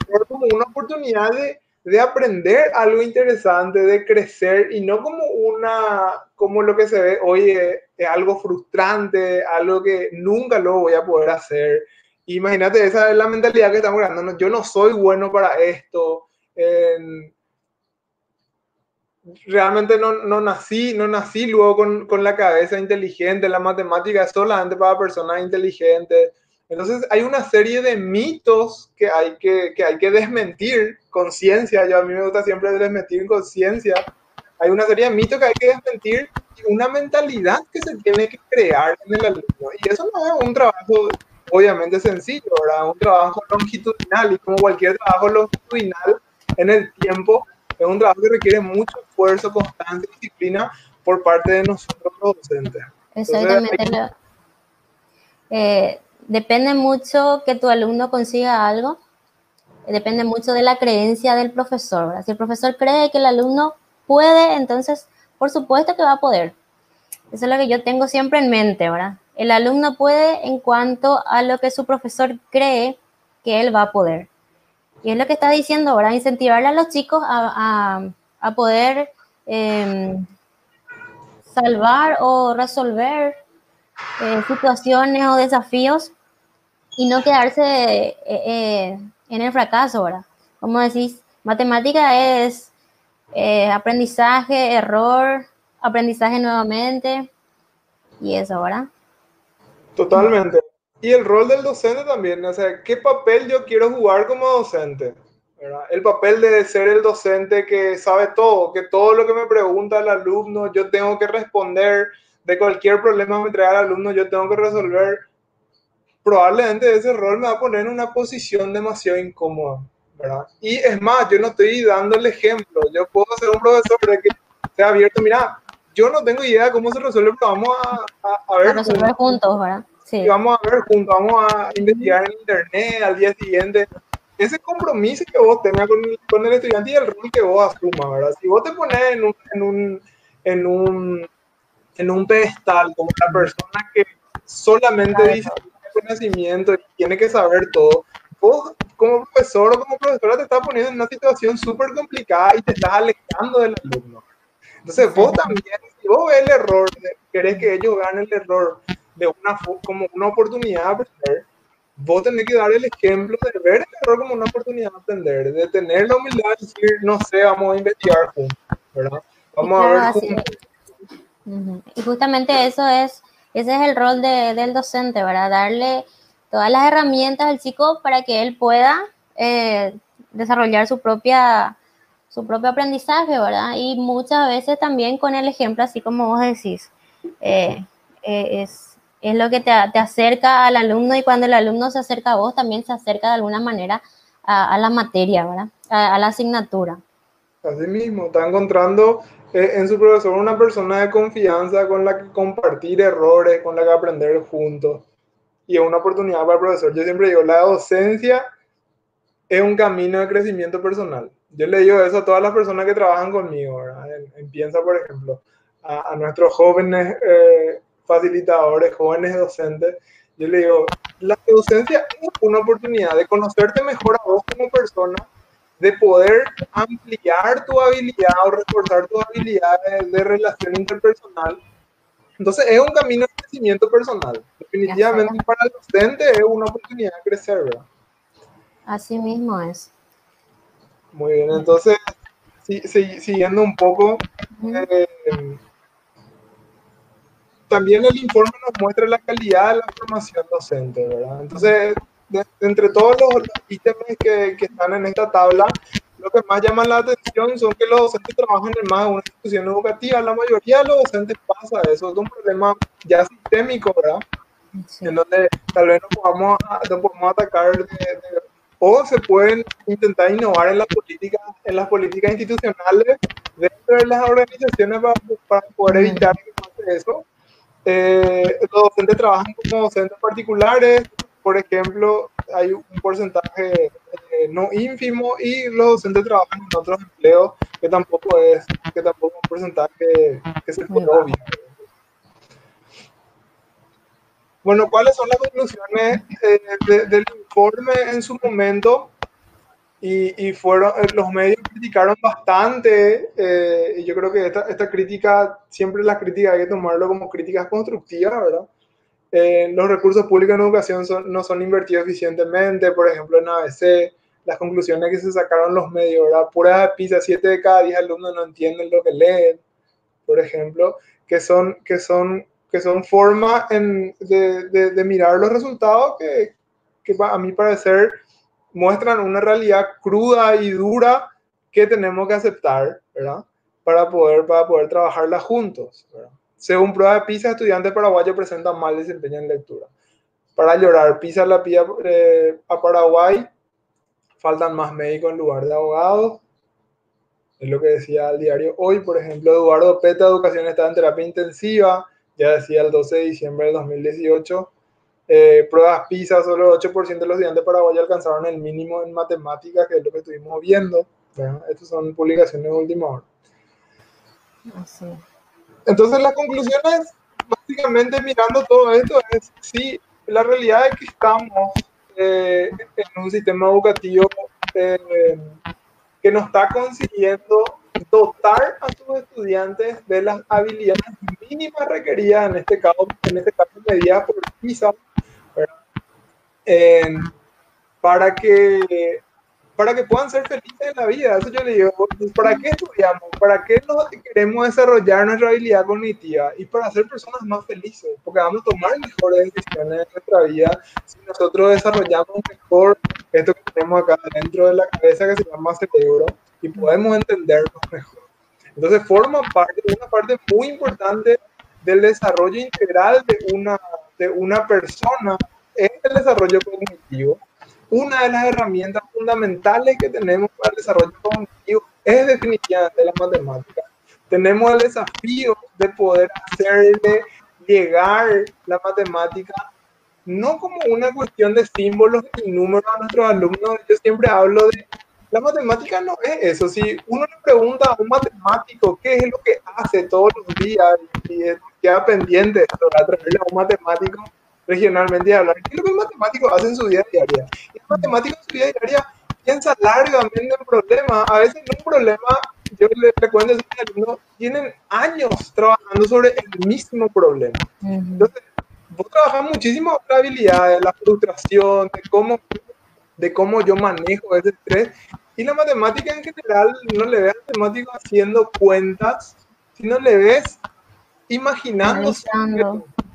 error como una oportunidad de, de, aprender algo interesante, de crecer y no como una, como lo que se ve hoy es, algo frustrante, algo que nunca lo voy a poder hacer. Imagínate, esa es la mentalidad que estamos creando. Yo no soy bueno para esto realmente no, no, nací, no nací luego con, con, la cabeza inteligente, la matemática es solamente para personas inteligentes. Entonces hay una serie de mitos que hay que, que hay que desmentir con ciencia. Yo a mí me gusta siempre desmentir con ciencia. Hay una serie de mitos que hay que desmentir y una mentalidad que se tiene que crear en el alumno. Y eso no es un trabajo obviamente sencillo, ¿verdad? Un trabajo longitudinal y como cualquier trabajo longitudinal en el tiempo es un trabajo que requiere mucho esfuerzo, constancia y disciplina por parte de nosotros los docentes. Exactamente. Eh, depende mucho que tu alumno consiga algo, depende mucho de la creencia del profesor. Si el profesor cree que el alumno puede, entonces por supuesto que va a poder. Eso es lo que yo tengo siempre en mente, ¿verdad? El alumno puede en cuanto a lo que su profesor cree que él va a poder. Y es lo que está diciendo ahora, incentivarle a los chicos a, poder em, salvar o resolver eh, situaciones o desafíos y no quedarse eh, eh, en el fracaso, ¿verdad? Como decís, matemática es aprendizaje, error, aprendizaje nuevamente y eso, ¿verdad? Totalmente. Y el rol del docente también, o sea, ¿qué papel yo quiero jugar como docente? El papel de ser el docente que sabe todo, que todo lo que me pregunta el alumno yo tengo que responder, de cualquier problema que me trae el alumno yo tengo que resolver. Probablemente ese rol me va a poner en una posición demasiado incómoda, ¿verdad? Y es más, yo no estoy dando el ejemplo, yo puedo ser un profesor de que sea abierto, mira, yo no tengo idea de cómo se resuelve, pero vamos a, a, ver. A resolver juntos, ¿verdad? Y vamos a ver juntos, vamos a investigar en internet al día siguiente. Ese compromiso que vos tengas con, con el estudiante y el rol que vos asumas, ¿verdad? Si vos te pones en un, en un, en un, en un pedestal como la persona que solamente dice conocimiento y tiene que saber todo, vos como profesor o como profesora te estás poniendo en una situación súper complicada y te estás alejando del alumno. Entonces vos también, si vos ves el error, querés que ellos ganen el error de una como una oportunidad de aprender, vos tenés que dar el ejemplo de ver el error como una oportunidad de aprender, de tener la humildad de decir, no sé, vamos a investigar juntos, ¿verdad? Vamos a ver juntos. Y justamente eso es, ese es el rol de, del docente, ¿verdad? Darle todas las herramientas al chico para que él pueda eh, desarrollar su propia su propio aprendizaje, ¿verdad? Y muchas veces también con el ejemplo, así como vos decís, eh, eh, es, es, lo que te, te, acerca al alumno y cuando el alumno se acerca a vos, también se acerca de alguna manera a, la materia, ¿verdad? A, la asignatura. Así mismo, está encontrando eh, en su profesor una persona de confianza con la que compartir errores, con la que aprender juntos. Y es una oportunidad para el profesor. Yo siempre digo, la docencia es un camino de crecimiento personal yo le digo eso a todas las personas que trabajan conmigo, ¿verdad? En, Piensa, por ejemplo, a, nuestros jóvenes eh, facilitadores, jóvenes docentes, yo le digo, la docencia es una oportunidad de conocerte mejor a vos como persona, de poder ampliar tu habilidad o reforzar tu habilidad de, relación interpersonal. Entonces es un camino de crecimiento personal. Definitivamente para el docente es una oportunidad de crecer, ¿verdad? Así mismo es. Muy bien, entonces, siguiendo un poco, eh, también el informe nos muestra la calidad de la formación docente, ¿verdad? Entonces, entre todos los, ítems que, que, están en esta tabla, lo que más llama la atención son que los docentes trabajan en más de una institución educativa. La mayoría de los docentes pasa eso, es un problema ya sistémico, ¿verdad? En donde tal vez no podamos, no podamos atacar de, de o se pueden intentar innovar en las políticas, en las políticas institucionales dentro de las organizaciones para, poder evitar que pase eso. Eh, los docentes trabajan como docentes particulares, por ejemplo, hay un porcentaje eh, no ínfimo y los docentes trabajan en otros empleos que tampoco es, que tampoco es un porcentaje que se puede obvio. Bueno, ¿cuáles son las conclusiones eh, del informe en su momento? Y, y fueron, eh, los medios criticaron bastante, eh, y yo creo que esta, esta, crítica, siempre las críticas hay que tomarlo como críticas constructivas, ¿verdad? los recursos públicos en educación son, no son invertidos eficientemente, por ejemplo, en ABC, las conclusiones que se sacaron los medios, ¿verdad? Pura de PISA, 7 de cada 10 alumnos no entienden lo que leen, por ejemplo, que son, que son, que son formas de, de, de, mirar los resultados que, que a mi parecer muestran una realidad cruda y dura que tenemos que aceptar. Para poder, para poder trabajarla juntos. Según prueba de PISA, estudiantes paraguayos presentan mal desempeño en lectura. Para llorar, PISA la pía eh, a Paraguay, faltan más médicos en lugar de abogados. Es lo que decía el diario hoy, por ejemplo, Eduardo Peta, Educación está en terapia intensiva, ya decía el 12 de diciembre del 2018. Eh, pruebas PISA, solo el 8% de los estudiantes paraguayos alcanzaron el mínimo en matemáticas, que es lo que estuvimos viendo. Estas son publicaciones de última hora. Entonces, las conclusiones, básicamente mirando todo esto, es si la realidad es que estamos eh, en un sistema educativo eh, que no está consiguiendo dotar a sus estudiantes de las habilidades mínimas requeridas, en este caso, en este caso medidas por PISA, para que para que puedan ser felices en la vida. Eso yo le digo, ¿para qué estudiamos? ¿Para qué nos queremos desarrollar nuestra habilidad cognitiva? Y para ser personas más felices, porque vamos a tomar mejores decisiones en nuestra vida si nosotros desarrollamos mejor esto que tenemos acá dentro de la cabeza que se llama cerebro y podemos entenderlo mejor. Entonces forma parte, una parte muy importante del desarrollo integral de una, de una persona es el desarrollo cognitivo una de las herramientas fundamentales que tenemos para el desarrollo cognitivo es definitivamente la matemática. Tenemos el desafío de poder hacerle llegar la matemática no como una cuestión de símbolos y números a nuestros alumnos. Yo siempre hablo de la matemática no es eso. Si uno le pregunta a un matemático qué es lo que hace todos los días y, queda pendiente de traerle a un matemático, regionalmente. ¿Qué es lo que el matemático hace en su vida diaria? Y el matemático en su vida diaria piensa largamente en problemas. A veces en un problema, yo le, le cuento a mis alumnos, tienen años trabajando sobre el mismo problema. Entonces, vos trabajas muchísimo la habilidad, la frustración, de cómo, de cómo yo manejo ese estrés. Y la matemática en general, no le ves al matemático haciendo cuentas, sino le ves imaginando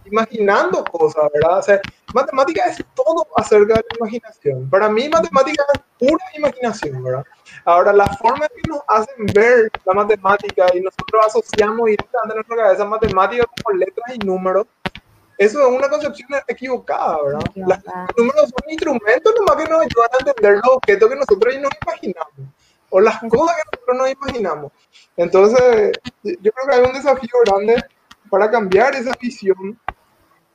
imaginando cosas, ¿verdad? O sea, matemática es todo acerca de la imaginación. Para mí, matemática es pura imaginación, ¿verdad? Ahora, la forma que nos hacen ver la matemática y nosotros asociamos directamente en nuestra cabeza matemática como letras y números, eso es una concepción equivocada, ¿verdad? los números son instrumentos nomás que nos ayudan a entender los objetos que nosotros nos imaginamos o las cosas que nosotros nos imaginamos. Entonces, yo creo que hay un desafío grande para cambiar esa visión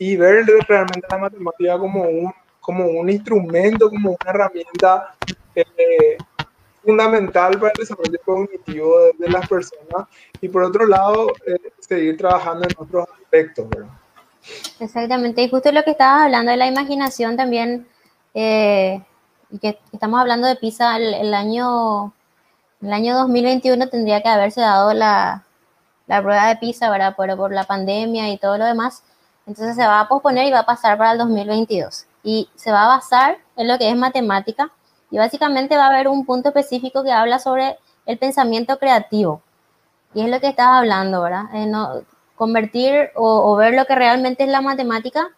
y ver realmente la matemática como un, como un instrumento, como una herramienta eh, fundamental para el desarrollo cognitivo de, las personas y por otro lado eh, seguir trabajando en otros aspectos. ¿verdad? Exactamente, y justo lo que estabas hablando de la imaginación también, eh, que estamos hablando de PISA, el, año, el año 2021 tendría que haberse dado la, la prueba de PISA, ¿verdad? Pero por la pandemia y todo lo demás, entonces se va a posponer y va a pasar para el 2022. Y se va a basar en lo que es matemática y básicamente va a haber un punto específico que habla sobre el pensamiento creativo. Y es lo que estás hablando, ¿verdad? Eh, no, convertir o, ver lo que realmente es la matemática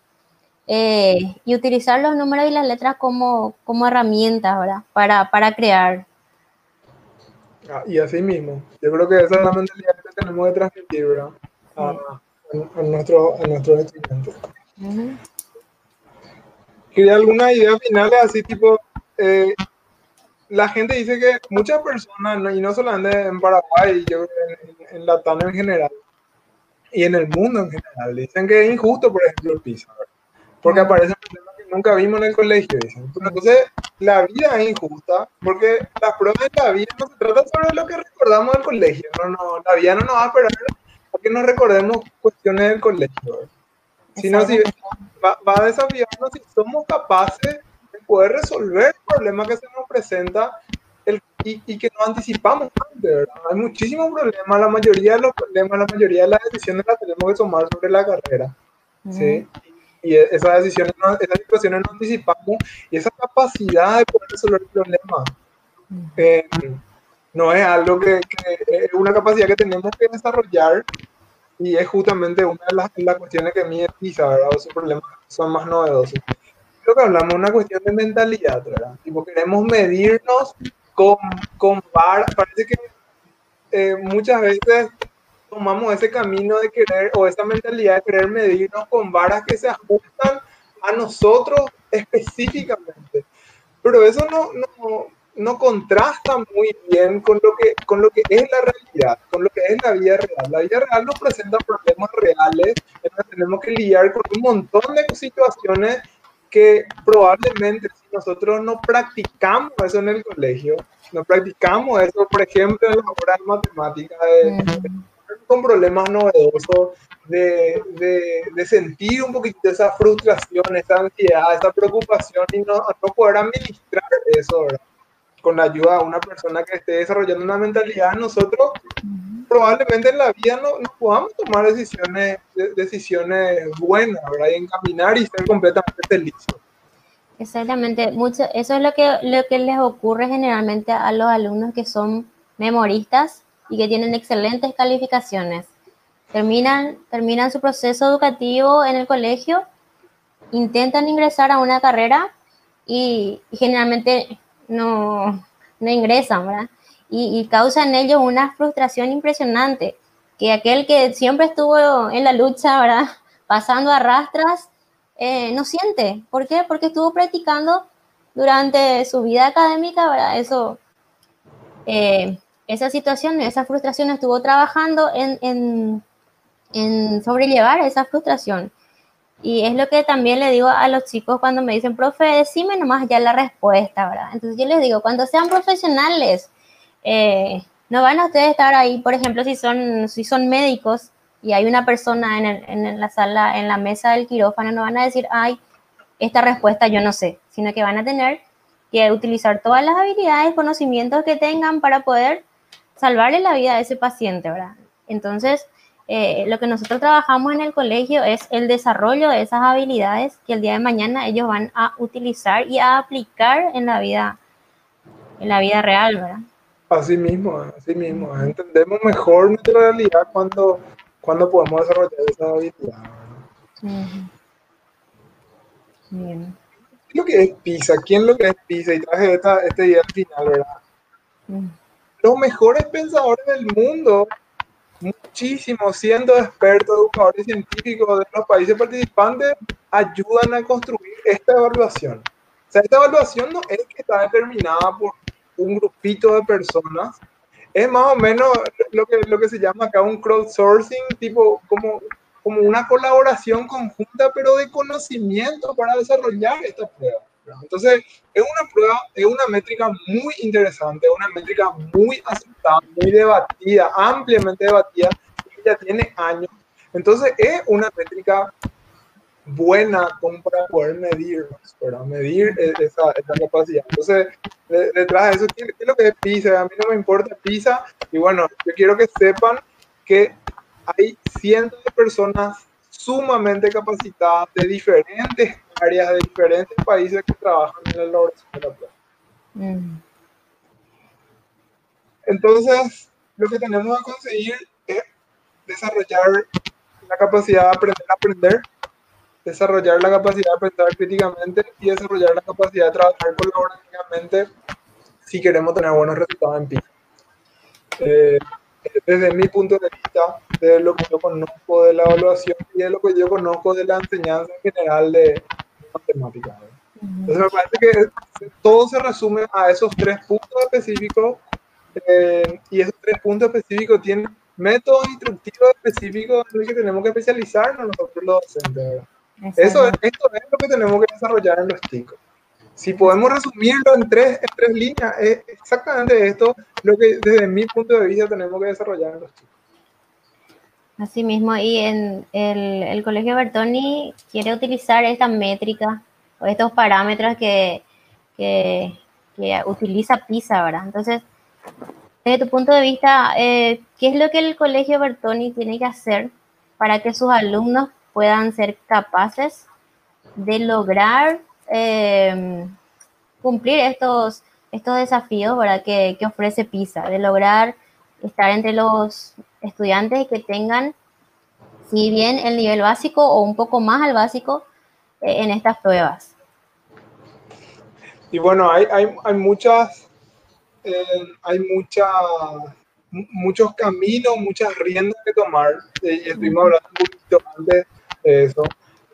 eh, y utilizar los números y las letras como, como herramientas, ¿verdad? Para, para crear. Ah, y así mismo, yo creo que esa es la mentalidad que tenemos que transmitir, ¿verdad? a, nuestro, a nuestros estudiantes. ¿Quería alguna idea final así tipo, eh, la gente dice que muchas personas, y no solamente en Paraguay, yo en, en Latam en general, y en el mundo en general, dicen que es injusto, por ejemplo, el PISA, porque aparecen problemas que nunca vimos en el colegio, dicen. Entonces, la vida es injusta, porque las pruebas de la vida no se tratan sobre lo que recordamos del colegio, no, no, la vida no nos va a esperar que nos recordemos cuestiones del colegio. Sino si va, a desafiarnos si somos capaces de poder resolver el problema que se nos presenta el, y, que no anticipamos antes, Hay muchísimos problemas, la mayoría de los problemas, la mayoría de las decisiones las tenemos que tomar sobre la carrera. ¿sí? y esas decisiones, esas situaciones no anticipamos y esa capacidad de poder resolver problemas eh, no es algo que, es una capacidad que tenemos que desarrollar y es justamente una de las, las cuestiones que a mí PISA, ¿verdad? Esos problemas son más novedosos. Creo que hablamos de una cuestión de mentalidad, ¿verdad? Tipo, queremos medirnos con, con parece que eh, muchas veces tomamos ese camino de querer o esa mentalidad de querer medirnos con varas que se ajustan a nosotros específicamente. Pero eso no, no, contrasta muy bien con lo, que, con lo que es la realidad, con lo que es la vida real. La vida real nos presenta problemas reales, tenemos que lidiar con un montón de situaciones que probablemente si nosotros no practicamos eso en el colegio, no practicamos eso, por ejemplo, en las horas de matemáticas, con problemas novedosos, de, de, de, sentir un poquito esa frustración, esa ansiedad, esa preocupación y no, no poder administrar eso, Con la ayuda de una persona que esté desarrollando una mentalidad, nosotros probablemente en la vida no, no podamos tomar decisiones, decisiones buenas, ¿verdad? Y encaminar y ser completamente felices. Exactamente, mucho, eso es lo que, lo que les ocurre generalmente a los alumnos que son memoristas y que tienen excelentes calificaciones. Terminan, terminan su proceso educativo en el colegio, intentan ingresar a una carrera y, generalmente no, no, ingresan, ¿verdad? Y, y causa en ellos una frustración impresionante, que aquel que siempre estuvo en la lucha, ¿verdad? Pasando a rastras, eh, no siente. ¿Por qué? Porque estuvo practicando durante su vida académica, ¿verdad? Eso eh, esa situación, esa frustración, estuvo trabajando en, sobrellevar esa frustración. Y es lo que también le digo a los chicos cuando me dicen, profe, decime nomás ya la respuesta, ¿verdad? Entonces yo les digo, cuando sean profesionales, eh, no van a ustedes estar ahí, por ejemplo, si son, si son médicos y hay una persona en, en la sala, en la mesa del quirófano, no van a decir, ay, esta respuesta yo no sé, sino que van a tener que utilizar todas las habilidades, conocimientos que tengan para poder salvarle la vida a ese paciente, ¿verdad? Entonces, eh, lo que nosotros trabajamos en el colegio es el desarrollo de esas habilidades que el día de mañana ellos van a utilizar y a aplicar en la vida, en la vida real, ¿verdad? Así mismo, así mismo. Entendemos mejor nuestra realidad cuando, cuando podemos desarrollar esa habilidad. Bien. ¿Qué es lo que es PISA? ¿Quién lo que es PISA? Y traje este día al final, ¿verdad? los mejores pensadores del mundo, muchísimos, siendo expertos, educadores científicos de los países participantes, ayudan a construir esta evaluación. O sea, esta evaluación no es que está determinada por un grupito de personas, es más o menos lo que, lo que se llama acá un crowdsourcing, tipo como, como una colaboración conjunta, pero de conocimiento para desarrollar esta prueba. Entonces, es una prueba, es una métrica muy interesante, una métrica muy aceptada, muy debatida, ampliamente debatida, y ya tiene años. Entonces, es una métrica buena como para poder medir, para medir esa, esa, capacidad. Entonces, detrás de eso, ¿qué, es lo que es PISA? A mí no me importa PISA, y bueno, yo quiero que sepan que hay cientos de personas sumamente capacitadas de diferentes áreas, de diferentes países que trabajan en el elaboración de la planta. Mm. Entonces, lo que tenemos que conseguir es desarrollar la capacidad de aprender a aprender, desarrollar la capacidad de pensar críticamente y desarrollar la capacidad de trabajar colaborativamente si queremos tener buenos resultados en PIB. Eh, desde mi punto de vista, de lo que yo conozco de la evaluación y de lo que yo conozco de la enseñanza en general de matemáticas. Entonces me parece que todo se resume a esos tres puntos específicos eh, y esos tres puntos específicos tienen métodos instructivos específicos en los que tenemos que especializarnos nosotros los docentes. Eso es, esto es lo que tenemos que desarrollar en los chicos. Si podemos resumirlo en tres, en tres líneas, es exactamente esto lo que desde mi punto de vista tenemos que desarrollar en los chicos. Así mismo, y en el, el Colegio Bertoni quiere utilizar esta métrica o estos parámetros que, que, que utiliza PISA, ¿verdad? Entonces, desde tu punto de vista, eh, ¿qué es lo que el Colegio Bertoni tiene que hacer para que sus alumnos puedan ser capaces de lograr eh, cumplir estos, estos desafíos ¿verdad? Que, que, ofrece PISA, de lograr estar entre los estudiantes que tengan, si bien el nivel básico o un poco más al básico eh, en estas pruebas. Y bueno, hay, hay, hay muchas, eh, hay muchas muchos caminos, muchas riendas que tomar. Y estuvimos hablando un poquito antes de eso.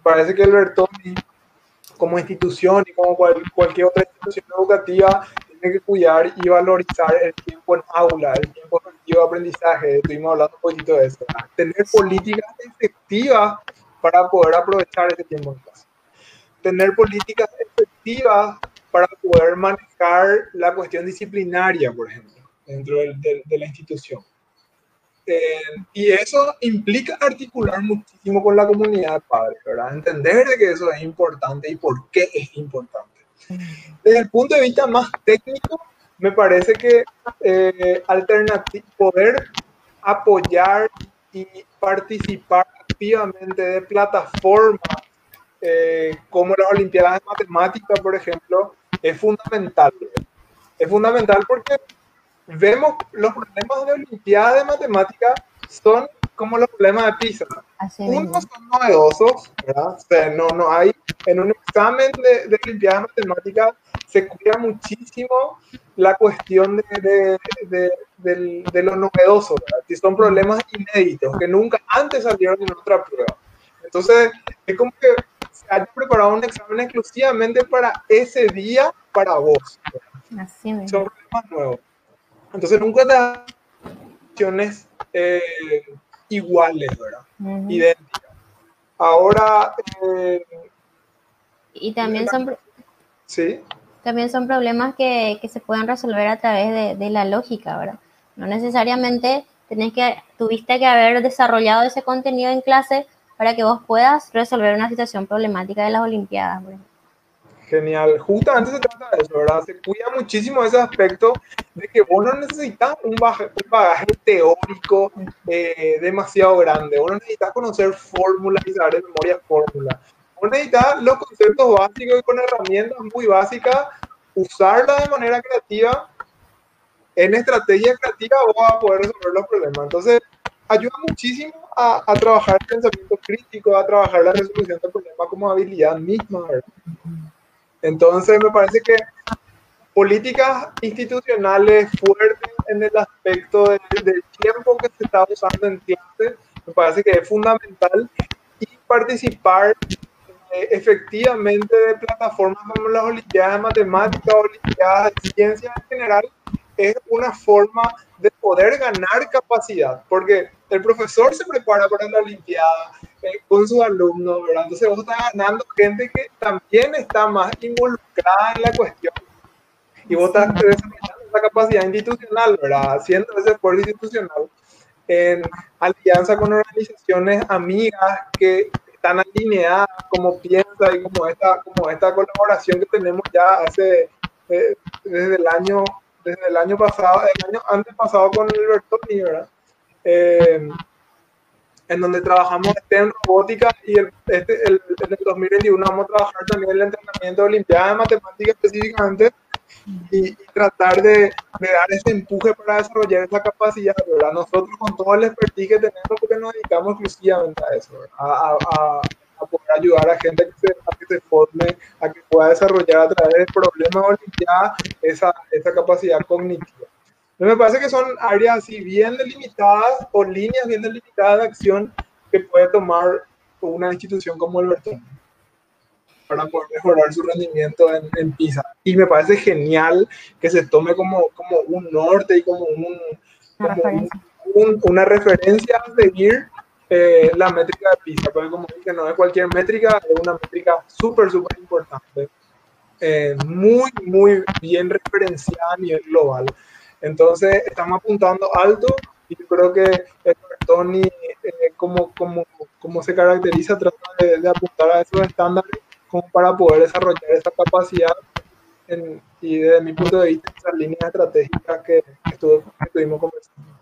Parece que el Bertoni, como institución y como cualquier otra institución educativa, tiene que cuidar y valorizar el tiempo en aula, el tiempo efectivo de aprendizaje. Estuvimos hablando un poquito de eso. Tener políticas efectivas para poder aprovechar ese tiempo en clase. Tener políticas efectivas para poder manejar la cuestión disciplinaria, por ejemplo dentro de, la institución. Eh, y eso implica articular muchísimo con la comunidad de padres, ¿verdad? Entender de que eso es importante y por qué es importante. Desde el punto de vista más técnico, me parece que eh, poder apoyar y participar activamente de plataformas eh, como las Olimpiadas de Matemáticas, por ejemplo, es fundamental. Es fundamental porque vemos los problemas de Olimpiada de Matemática son como los problemas de PISA. Unos son novedosos, ¿verdad? O sea, no, no hay, en un examen de, de Olimpiada de Matemática se cuida muchísimo la cuestión de, de, de, de lo novedoso, ¿verdad? Que son problemas inéditos que nunca antes salieron en otra prueba. Entonces, es como que se haya preparado un examen exclusivamente para ese día, para vos. Así son problemas nuevos. Entonces nunca da opciones eh, iguales, ¿verdad? Idénticas. Ahora... Eh, y también son... Sí. También son problemas que, que se pueden resolver a través de, de, la lógica, ¿verdad? No necesariamente tenés que, tuviste que haber desarrollado ese contenido en clase para que vos puedas resolver una situación problemática de las Olimpiadas, ejemplo. Genial. Justamente se trata de eso, ¿verdad? Se cuida muchísimo ese aspecto de que vos no necesitas un bagaje, teórico eh, demasiado grande. Vos no necesitas conocer fórmulas y saber de memoria fórmulas. Vos necesitas los conceptos básicos y con herramientas muy básicas, usarlas de manera creativa. En estrategia creativa vos vas a poder resolver los problemas. Entonces, ayuda muchísimo a, a trabajar el pensamiento crítico, a trabajar la resolución del problema como habilidad misma, ¿verdad? Entonces, me parece que políticas institucionales fuertes en el aspecto del tiempo que se está usando en clase, me parece que es fundamental y participar eh, efectivamente de plataformas como las Olimpiadas de Matemáticas, Olimpiadas de Ciencias en general, es una forma de poder ganar capacidad, porque el profesor se prepara para la Olimpiada eh, con sus alumnos, ¿verdad? Entonces vos estás ganando gente que también está más involucrada en la cuestión y vos estás desarrollando esa capacidad institucional, ¿verdad? Haciendo ese esfuerzo institucional en alianza con organizaciones amigas que están alineadas como piensa y como esta, como esta colaboración que tenemos ya hace eh, desde el año desde el año pasado, el año antes pasado con el Bertoni, ¿verdad? Eh, en donde trabajamos este en robótica y el, este, el, en el 2021 vamos a trabajar también el entrenamiento de Olimpiada de Matemática específicamente y, tratar de, de, dar ese empuje para desarrollar esa capacidad, ¿verdad? Nosotros con todo el expertise que tenemos, porque nos dedicamos exclusivamente a eso, a, a, a, poder ayudar a gente que se, a que se forme, a que pueda desarrollar a través del problema Olimpiada esa, esa capacidad cognitiva. Me parece que son áreas así bien delimitadas o líneas bien delimitadas de acción que puede tomar una institución como el para poder mejorar su rendimiento en, en, PISA. Y me parece genial que se tome como, como un norte y como, un, como un, una referencia a seguir eh, la métrica de PISA, porque como dije, no es cualquier métrica, es una métrica súper, súper importante, eh, muy, muy bien referenciada a nivel global. Entonces, estamos apuntando alto y yo creo que Tony, eh, como, como, como se caracteriza, trata de, de apuntar a esos estándares como para poder desarrollar esa capacidad en, y desde mi punto de vista esas líneas estratégicas que, estuve, que estuvimos conversando.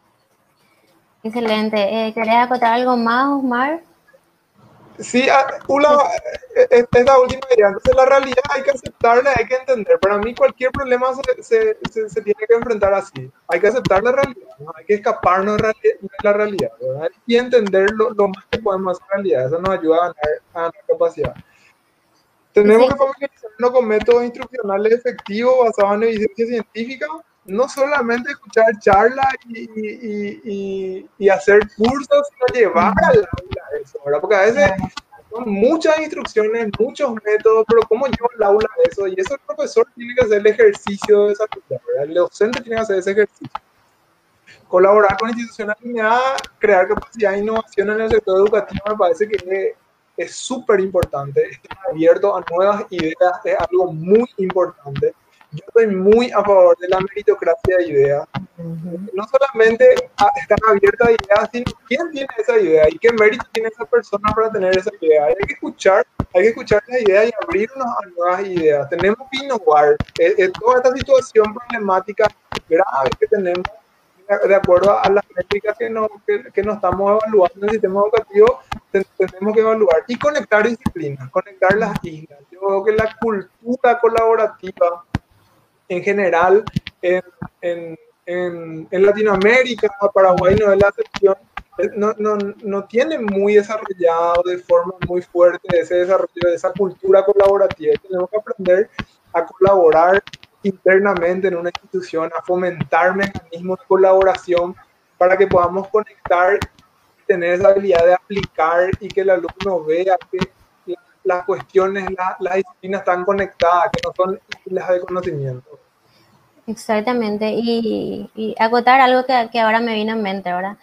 Excelente. Eh, ¿Querés acotar algo más, Osmar? Sí, ah, una, eh, eh, es la última idea. Entonces, la realidad hay que aceptarla, hay que entender. Para mí, cualquier problema se, se, se, tiene que enfrentar así. Hay que aceptar la realidad, ¿no? hay que escaparnos de la realidad ¿verdad? y entender lo, más que podemos hacer realidad. Eso nos ayuda a ganar, a ganar capacidad. Tenemos que familiarizarnos con métodos instruccionales efectivos basados en evidencia científica no solamente escuchar charlas y, y, hacer cursos, sino llevar al aula eso, ¿verdad? Porque a veces son muchas instrucciones, muchos métodos, pero ¿cómo lleva al aula eso? Y eso el profesor tiene que hacer el ejercicio de esa ¿verdad? El docente tiene que hacer ese ejercicio. Colaborar con instituciones alineadas, crear capacidad de innovación en el sector educativo me parece que es súper importante. Estar abierto a nuevas ideas es algo muy importante yo estoy muy a favor de la meritocracia de ideas. No solamente están abiertas a ideas, sino quién tiene esa idea y qué mérito tiene esa persona para tener esa idea. Hay que escuchar, hay que escuchar las ideas y abrirnos a nuevas ideas. Tenemos que innovar. En, eh, eh, toda esta situación problemática grave que tenemos, de acuerdo a las métricas que nos, que, nos estamos evaluando en el sistema educativo, tenemos que evaluar y conectar disciplinas, conectar las islas. Yo creo que la cultura colaborativa en general en, en, en, Latinoamérica, Paraguay no es la excepción, no, no, no, tiene muy desarrollado de forma muy fuerte ese desarrollo de esa cultura colaborativa. Tenemos que aprender a colaborar internamente en una institución, a fomentar mecanismos de colaboración para que podamos conectar tener esa habilidad de aplicar y que el alumno vea que las cuestiones, las disciplinas están conectadas, que no son islas de conocimiento. Exactamente, y, y acotar algo que, ahora me vino en mente, ahora.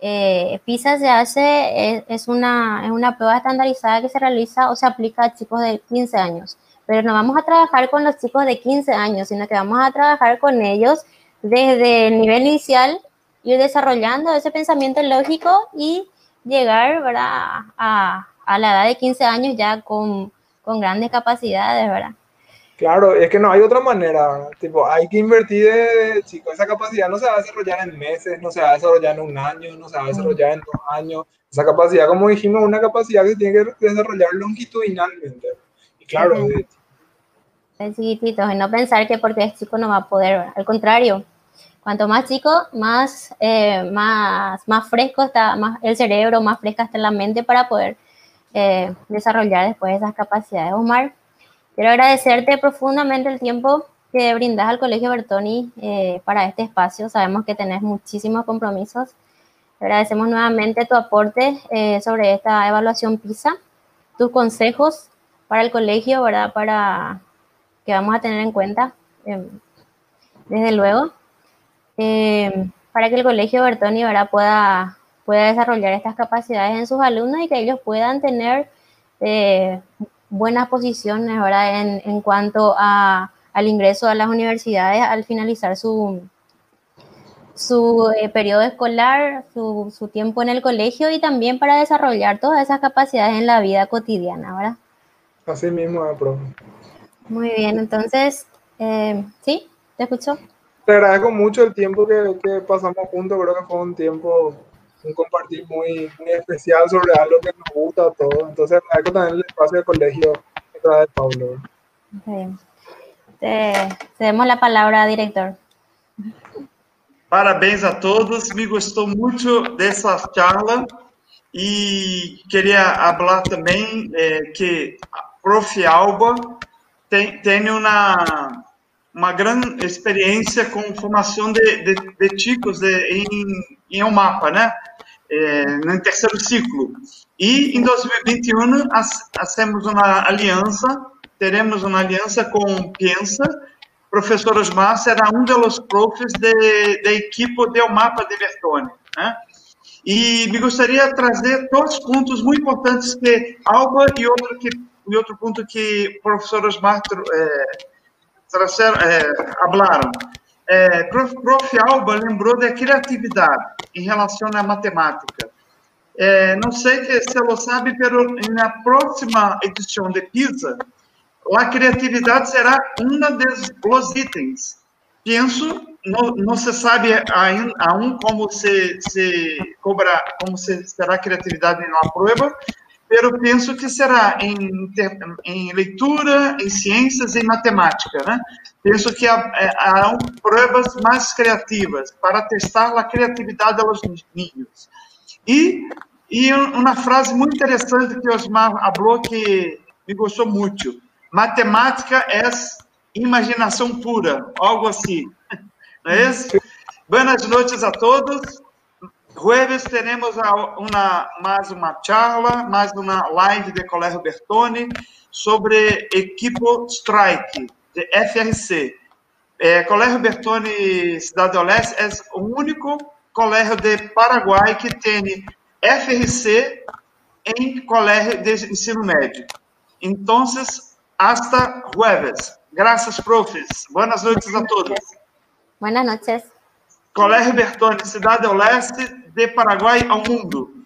Eh, PISA se hace, es, una, es una prueba estandarizada que se realiza o se aplica a chicos de 15 años, pero no vamos a trabajar con los chicos de 15 años, sino que vamos a trabajar con ellos desde el nivel inicial, ir desarrollando ese pensamiento lógico y llegar ¿verdad? A, a la edad de 15 años ya con, con grandes capacidades, ¿verdad? Claro, es que no hay otra manera, tipo, hay que invertir de, chico, esa capacidad no se va a desarrollar en meses, no se va a desarrollar en un año, no se va a desarrollar en dos años, esa capacidad, como dijimos, es una capacidad que se tiene que desarrollar longitudinalmente, y claro, chiquitito, y no pensar que porque es chico no va a poder, al contrario, cuanto más chico, más, eh, más, más fresco está más el cerebro, más fresca está la mente para poder eh, desarrollar después esas capacidades. Omar, quiero agradecerte profundamente el tiempo que brindas al Colegio Bertoni eh, para este espacio. Sabemos que tenés muchísimos compromisos. Agradecemos nuevamente tu aporte eh, sobre esta evaluación PISA, tus consejos para el colegio, ¿verdad? Para que vamos a tener en cuenta, desde luego, para que el colegio Bertoni, ¿verdad? Pueda pueda desarrollar estas capacidades en sus alumnos y que ellos puedan tener eh, buenas posiciones ¿verdad? En, en cuanto a, al ingreso a las universidades al finalizar su, su eh, periodo escolar, su, su, tiempo en el colegio y también para desarrollar todas esas capacidades en la vida cotidiana, ¿verdad? Así mismo, profe. Muy bien, entonces, eh, ¿sí? ¿Te escucho? Te agradezco mucho el tiempo que, que pasamos juntos, creo que fue un tiempo un compartir muy, muy especial sobre algo que nos gusta a todos. Entonces, agradezco también el espacio de colegio que trae Pablo. Te cedemos la palabra, director. Parabéns a todos, me gostou muito dessa charla e queria falar também é, que a Prof. Alba tem, tem uma, uma grande experiência com formação de, de, de chicos de, em, em um mapa, né? É, no terceiro ciclo. E em 2021 hacemos uma aliança, teremos uma aliança com Pensa. Professor Osmar será um dos profs de, da equipe do mapa de Bertone. Né? E me gostaria de trazer dois pontos muito importantes que Alba e outro que e outro ponto que professor Osmar é, é, falaram. É, prof, prof. Alba lembrou da criatividade em relação à matemática. É, não sei se você sabe, mas na próxima edição de PISA, a criatividade será um dos itens. Penso, não, não se sabe ainda como se, se cobra, como se será a criatividade na prova, eu penso que será em, em leitura, em ciências em matemática, né? Penso que há, é, há provas mais criativas para testar a criatividade dos niños. E, e uma frase muito interessante que Osmar falou que me gostou muito. Matemática é imaginação pura, algo assim. Não é isso? Boas noites a todos. Jueves teremos uma, mais uma charla, mais uma live de Colégio Bertoni sobre equipo Strike, de FRC. É, colégio Bertoni Cidade do Leste é o único colégio de Paraguai que tem FRC em colégio de ensino médio. Então, hasta jueves. Graças, profes. Boas noites a todos. Boas noites. Colégio Bertone, Cidade do Leste, de Paraguai ao mundo.